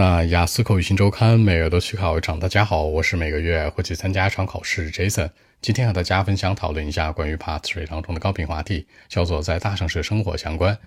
那雅思口语新周刊每月都去考一场。大家好，我是每个月会去参加一场考试 Jason。今天和大家分享讨论一下关于 Part Three 当中的高频话题，叫做在大城市生活相关。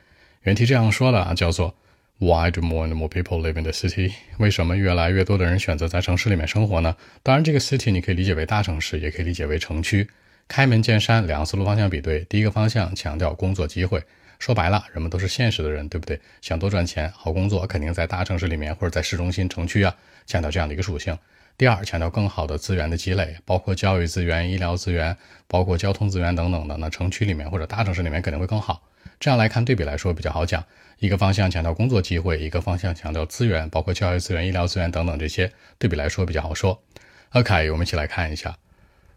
原题这样说的啊，叫做 Why do more and more people live in the city？为什么越来越多的人选择在城市里面生活呢？当然，这个 city 你可以理解为大城市，也可以理解为城区。开门见山，两个思路方向比对。第一个方向强调工作机会。说白了，人们都是现实的人，对不对？想多赚钱、好工作，肯定在大城市里面或者在市中心城区啊，强调这样的一个属性。第二，强调更好的资源的积累，包括教育资源、医疗资源，包括交通资源等等的。那城区里面或者大城市里面肯定会更好。这样来看，对比来说比较好讲。一个方向强调工作机会，一个方向强调资源，包括教育资源、医疗资源等等这些，对比来说比较好说。OK，我们一起来看一下。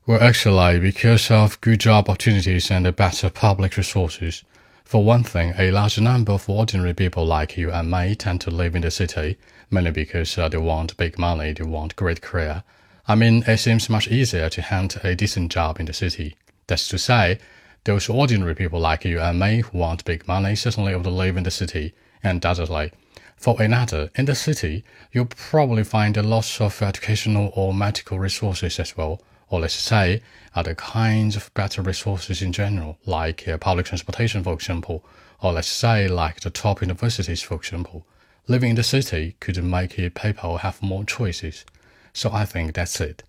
Well, actually, because of good job opportunities and better public resources. For one thing, a large number of ordinary people like you and me tend to live in the city, mainly because uh, they want big money, they want great career. I mean, it seems much easier to hunt a decent job in the city. That's to say, those ordinary people like you and me who want big money certainly ought to live in the city, undoubtedly. For another, in the city, you'll probably find a lot of educational or medical resources as well or let's say other kinds of better resources in general, like uh, public transportation, for example, or let's say like the top universities, for example. Living in the city could make people have more choices. So I think that's it.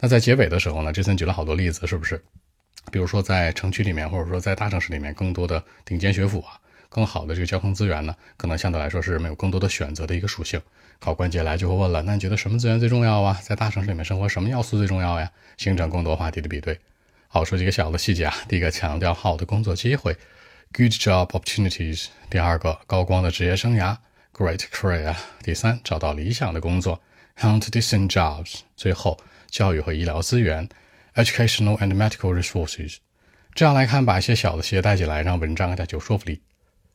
那在结尾的时候呢，这森举了好多例子，是不是？比如说在城区里面，或者说在大城市里面，更多的顶尖学府啊， 更好的这个交通资源呢，可能相对来说是没有更多的选择的一个属性。考官接来就会问了，那你觉得什么资源最重要啊？在大城市里面生活，什么要素最重要呀？形成更多话题的比对。好，说几个小的细节啊。第一个，强调好的工作机会，good job opportunities。第二个，高光的职业生涯，great career。第三，找到理想的工作，hunt decent jobs。最后，教育和医疗资源，educational and medical resources。这样来看，把一些小的细节带进来，让文章更加有说服力。